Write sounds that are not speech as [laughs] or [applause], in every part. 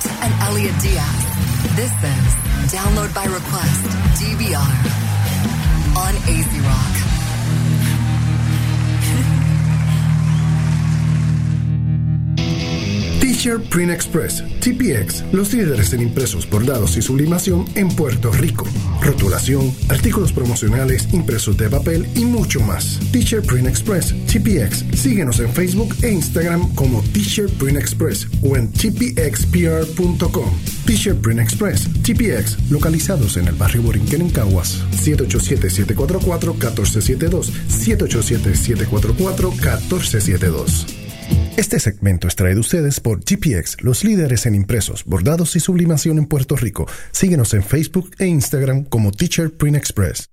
Stewart and Elliot Diaz. This is Download by Request, DVR, on AZ Rock. Teacher Print Express, TPX, los líderes en impresos, bordados y sublimación en Puerto Rico. Rotulación, artículos promocionales, impresos de papel y mucho más. Teacher Print Express, TPX. Síguenos en Facebook e Instagram como Teacher Print Express o en tpxpr.com. Teacher Print Express, TPX, localizados en el barrio Borinquen en Caguas. 787-744-1472. 787-744-1472. Este segmento es traído a ustedes por GPX, los líderes en impresos, bordados y sublimación en Puerto Rico. Síguenos en Facebook e Instagram como Teacher Print Express.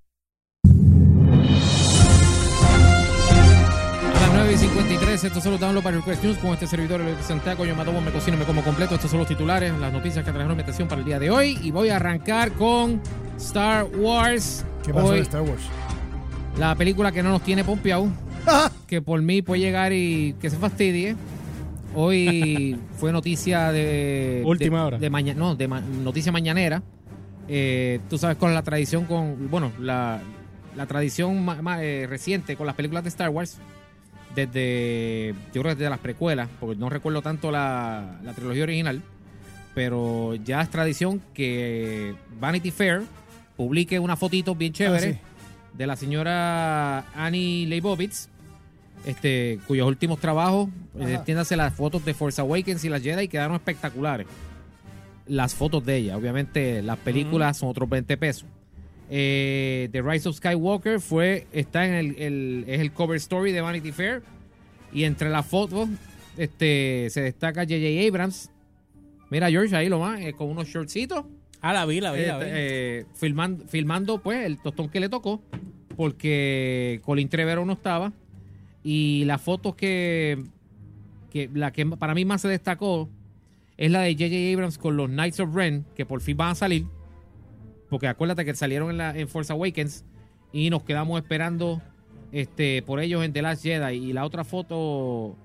A las 9 y 53, estos son los downloads para Request News con este servidor Luis Santiago. Yo mato, me cocino, me como completo. Estos son los titulares, las noticias que trajeron mi atención para el día de hoy. Y voy a arrancar con Star Wars. ¿Qué pasó Hoy, de Star Wars? La película que no nos tiene pompeado. [laughs] que por mí puede llegar y que se fastidie. Hoy [laughs] fue noticia de. Última de- hora. De mañana, no, de ma- noticia mañanera. Eh, tú sabes, con la tradición, con. Bueno, la, la tradición ma- eh, reciente con las películas de Star Wars. Desde. Yo creo que desde las precuelas, porque no recuerdo tanto la, la trilogía original. Pero ya es tradición que Vanity Fair publique una fotito bien chévere Ah, sí. de la señora Annie Leibovitz, este, cuyos últimos trabajos, eh, entiéndase las fotos de Force Awakens y las Jedi quedaron espectaculares. Las fotos de ella, obviamente las películas son otros 20 pesos. Eh, The Rise of Skywalker fue, está en el, el- es el cover story de Vanity Fair y entre las fotos este, se destaca J.J. Abrams. Mira George ahí lo más, eh, con unos shortcitos. Ah, la vi, la vi, la vi. Este, eh, filmando, filmando pues el tostón que le tocó porque Colin Trevero no estaba y las fotos que, que la que para mí más se destacó es la de J.J. Abrams con los Knights of Ren que por fin van a salir porque acuérdate que salieron en, la, en Force Awakens y nos quedamos esperando este por ellos en The Last Jedi y la otra foto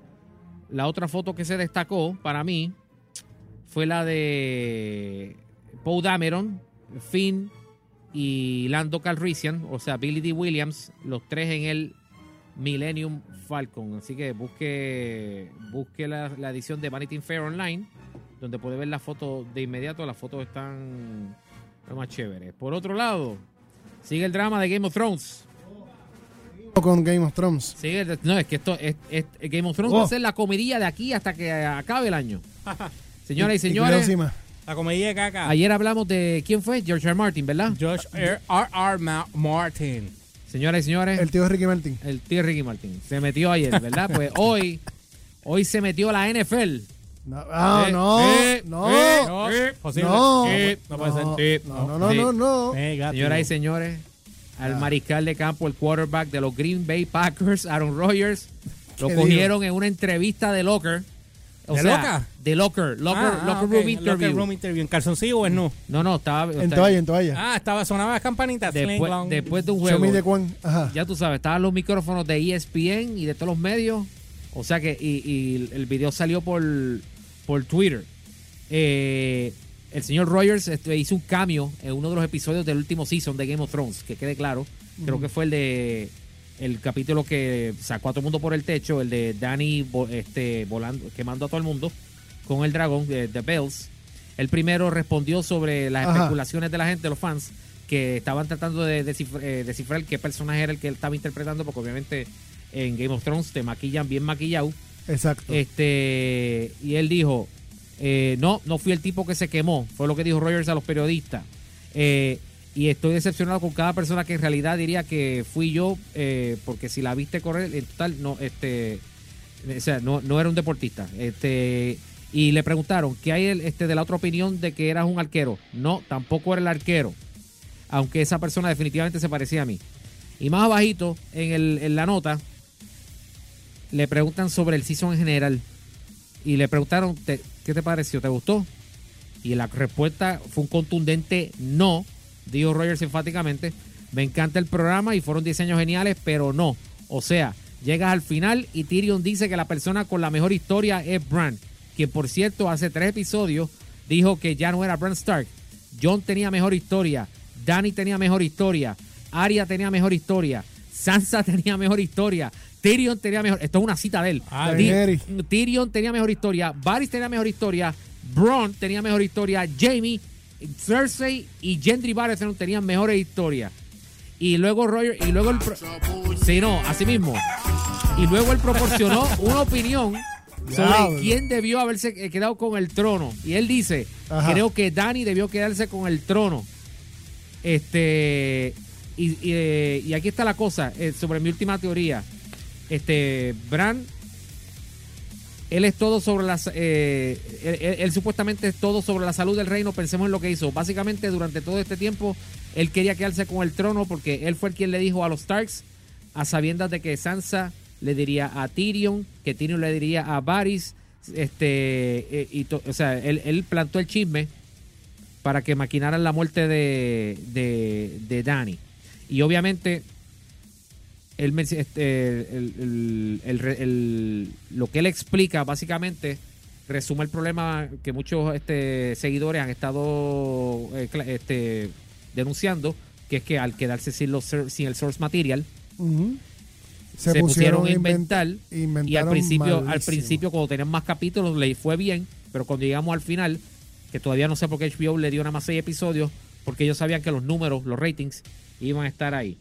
la otra foto que se destacó para mí fue la de Poe Dameron, Finn y Lando Calrissian, o sea, Billy D. Williams, los tres en el Millennium Falcon. Así que busque, busque la, la edición de Vanity Fair Online, donde puede ver las fotos de inmediato. Las fotos están lo más chéveres. Por otro lado, sigue el drama de Game of Thrones. Con Game of Thrones. Sigue el- no, es que esto es, es- Game of Thrones Oh. va a ser la comidilla de aquí hasta que acabe el año. [laughs] Señoras y, cuidado señores, encima. La comedia de caca. ayer hablamos de quién fue George R. R. Martin, ¿verdad? George R. R. R. Ma- Martin. Señoras y señores, El tío Ricky Martin. el tío Ricky Martin se metió ayer, ¿verdad? Pues [laughs] hoy, hoy se metió la NFL. No, ah, Eh, no, eh, no, eh, No, eh, posible. no, Eh, no puede no, ser. no, no, no, Sí. no, no. Eh, gato. Señoras y señores, al mariscal de campo, el quarterback de los Green Bay Packers, Aaron Rodgers, [laughs] lo ¿Qué cogieron en una entrevista de locker. O ¿De sea, loca? De locker, locker, Ah, ah, locker room interview. Locker room interview. ¿En calzoncillo o en no? No, no, estaba... En está- toalla, en toalla. Ah, estaba, sonaba las campanitas. después, de un Show juego. Ajá. ya tú sabes, estaban los micrófonos de ESPN y de todos los medios. O sea que, y, y el video salió por, por Twitter. Eh, el señor Rogers este, hizo un cambio en uno de los episodios del último season de Game of Thrones, que quede claro. Creo que fue el de el capítulo que sacó a todo el mundo por el techo, el de Danny este, volando, quemando a todo el mundo con el dragón de The Bells. El primero respondió sobre las Ajá. especulaciones de la gente, los fans, que estaban tratando de descifrar, eh, descifrar qué personaje era el que él estaba interpretando, porque obviamente en Game of Thrones te maquillan bien maquillado. Exacto. Este, y él dijo, eh, no, no fui el tipo que se quemó, fue lo que dijo Rogers a los periodistas. Eh, y estoy decepcionado con cada persona que en realidad diría que fui yo, eh, porque si la viste correr, en total, no, este, o sea, no, no era un deportista. Este, y le preguntaron, ¿qué hay este, de la otra opinión de que eras un arquero? No, tampoco era el arquero, aunque esa persona definitivamente se parecía a mí. Y más abajito, en, el, en la nota, le preguntan sobre el season en general. Y le preguntaron, "¿Te- ¿qué te pareció? ¿Te gustó? Y la respuesta fue un contundente no, dijo Rogers enfáticamente. Me encanta el programa y fueron diseños geniales, pero no. O sea, llegas al final y Tyrion dice que la persona con la mejor historia es Bran, quien por cierto hace tres episodios dijo que ya no era Bran Stark. John tenía mejor historia, Danny tenía mejor historia, Arya tenía mejor historia, Sansa [laughs] tenía mejor historia, Tyrion tenía mejor. Esto es una cita de él. Ah. Tyrion tenía mejor historia, Varys tenía mejor historia, Bron tenía mejor historia, Jamie, Cersei y Gendry Baratheon tenían mejores historias. Y luego Roger, y luego el Sí, no, así mismo. Y luego él proporcionó [laughs] una opinión sobre quién debió haberse eh, quedado con el trono. Y él dice, Ajá. creo que Dani debió quedarse con el trono. Este y, y, eh, y aquí está la cosa eh, sobre mi última teoría. Este Bran él es todo sobre las eh, él, supuestamente es todo sobre la salud del reino. Pensemos en lo que hizo. Básicamente durante todo este tiempo él quería quedarse con el trono porque él fue el quien le dijo a los Starks a sabiendas de que Sansa le diría a Tyrion que Tyrion le diría a Varys este eh, o sea él, él plantó el chisme para que maquinaran la muerte de de, de Dany. Y obviamente él este, el- lo que él explica básicamente resume el problema que muchos este, seguidores han estado eh, este, denunciando, que es que al quedarse sin, los, sin el source material, se, pusieron a inventar inventa- y al principio, al principio cuando tenían más capítulos le fue bien, pero cuando llegamos al final, que todavía no sé por qué HBO le dio nada más seis episodios, porque ellos sabían que los números, los ratings, iban a estar ahí.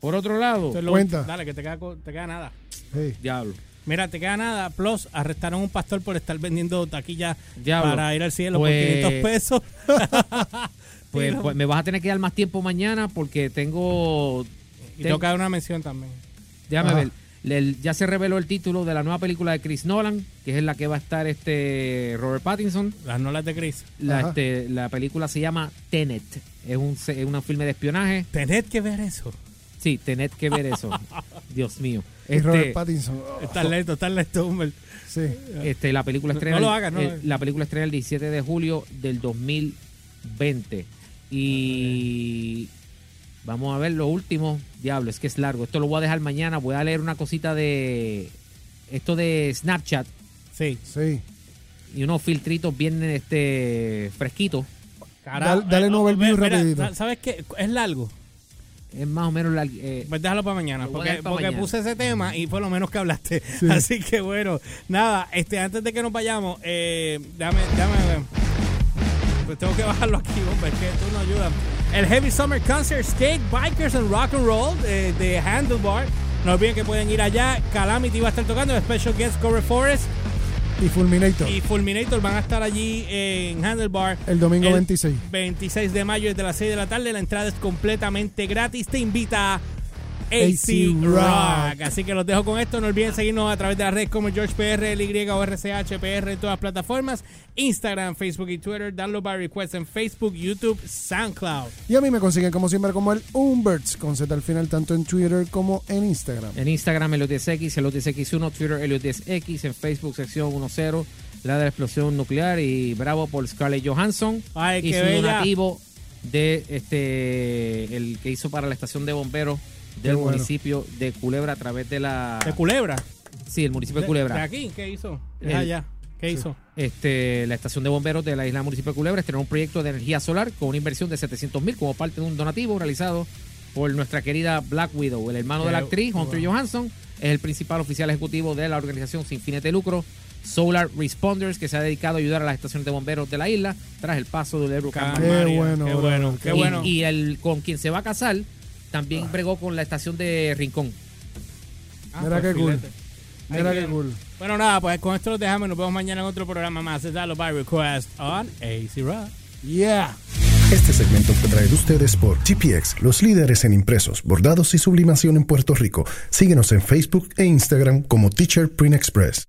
Por otro lado, lo- Cuenta. Dale, que te queda, te queda nada. Sí. diablo. Mira, te queda nada. Plus, arrestaron a un pastor por estar vendiendo taquillas Diablo. para ir al cielo Pues- por 500 pesos. [laughs] Pues, pues me vas a tener que dar más tiempo mañana porque tengo. y tengo que dar una mención también. Déjame Ajá. ver. Le- ya se reveló el título de la nueva película de Chris Nolan, que es en la que va a estar este Robert Pattinson. Las nolas de Chris. La, este, la película se llama Tenet. Es un, se- es un filme de espionaje. Tened que ver eso. Sí, Tenet que ver eso. [laughs] Dios mío. Y Robert Este, Pattinson. oh, Está lento, está lento, Humbert. sí. este, la película No- estrena no lo hagas, no. el- la película estrena el 17 de julio del 2020 y vamos a ver lo último diablo es que es largo esto lo voy a dejar mañana voy a leer una cosita de esto de Snapchat Sí. Sí. y unos filtritos bien este fresquitos Carajo. Dale- dale Eh, rapidito. sa- ¿Sabes qué? Es largo. Es más o menos la, eh, Pues déjalo para mañana, porque, para porque mañana. puse ese tema y fue lo menos que hablaste. [laughs] Sí. Así que bueno, nada, este antes de que nos vayamos, eh, déjame ver. Pues tengo que [laughs] bajarlo aquí, hombre, es que tú no ayudas. El Heavy Summer Concert Skate Bikers and Rock and Roll eh, de Handlebar. No olviden que pueden ir allá. Calamity va a estar tocando, Special Guest Cover Forest Y Fulminator. y Fulminator van a estar allí en Handlebar. el domingo el 26. 26 de mayo desde las 6 de la tarde. La entrada es completamente gratis. Te invita AC Rock. Así que los dejo con esto. No olviden seguirnos a través de las redes como George PR, LY o en todas las plataformas. Instagram, Facebook y Twitter. Download by request en Facebook, YouTube, SoundCloud. Y a mí me consiguen como siempre como el Umberts con Z al final tanto en Twitter como en Instagram. en Instagram Eliot10X, Eliot10X1, Twitter Eliot10X, en Facebook sección 10, la de la explosión nuclear y bravo por Scarlett Johansson Ay, y su bella. donativo de este el que hizo para la estación de bomberos del bueno. municipio de Culebra a través de la De Culebra. sí el municipio de De, Culebra de aquí, ¿qué hizo? Es allá. ¿Qué hizo? este la estación de bomberos de la isla municipio de Culebra estrenó un proyecto de energía solar con una inversión de 700 mil como parte de un donativo realizado por nuestra querida Black Widow el hermano de la actriz Hunter Johansson es el principal oficial ejecutivo de la organización sin fines de lucro Solar Responders que se ha dedicado a ayudar a las estaciones de bomberos de la isla tras el paso del huracán María. Qué bueno, Qué bueno, qué y, bueno. y el con quien se va a casar también bregó con la estación de Rincón Ah, Mira pues, qué cool. Mira qué cool. Bueno, nada, pues con esto los dejamos. Nos vemos mañana en otro programa más. Es Dalo by Request on AC Rock. Yeah. Este segmento fue traído a ustedes por GPX, los líderes en impresos, bordados y sublimación en Puerto Rico. Síguenos en Facebook e Instagram como Teacher Print Express.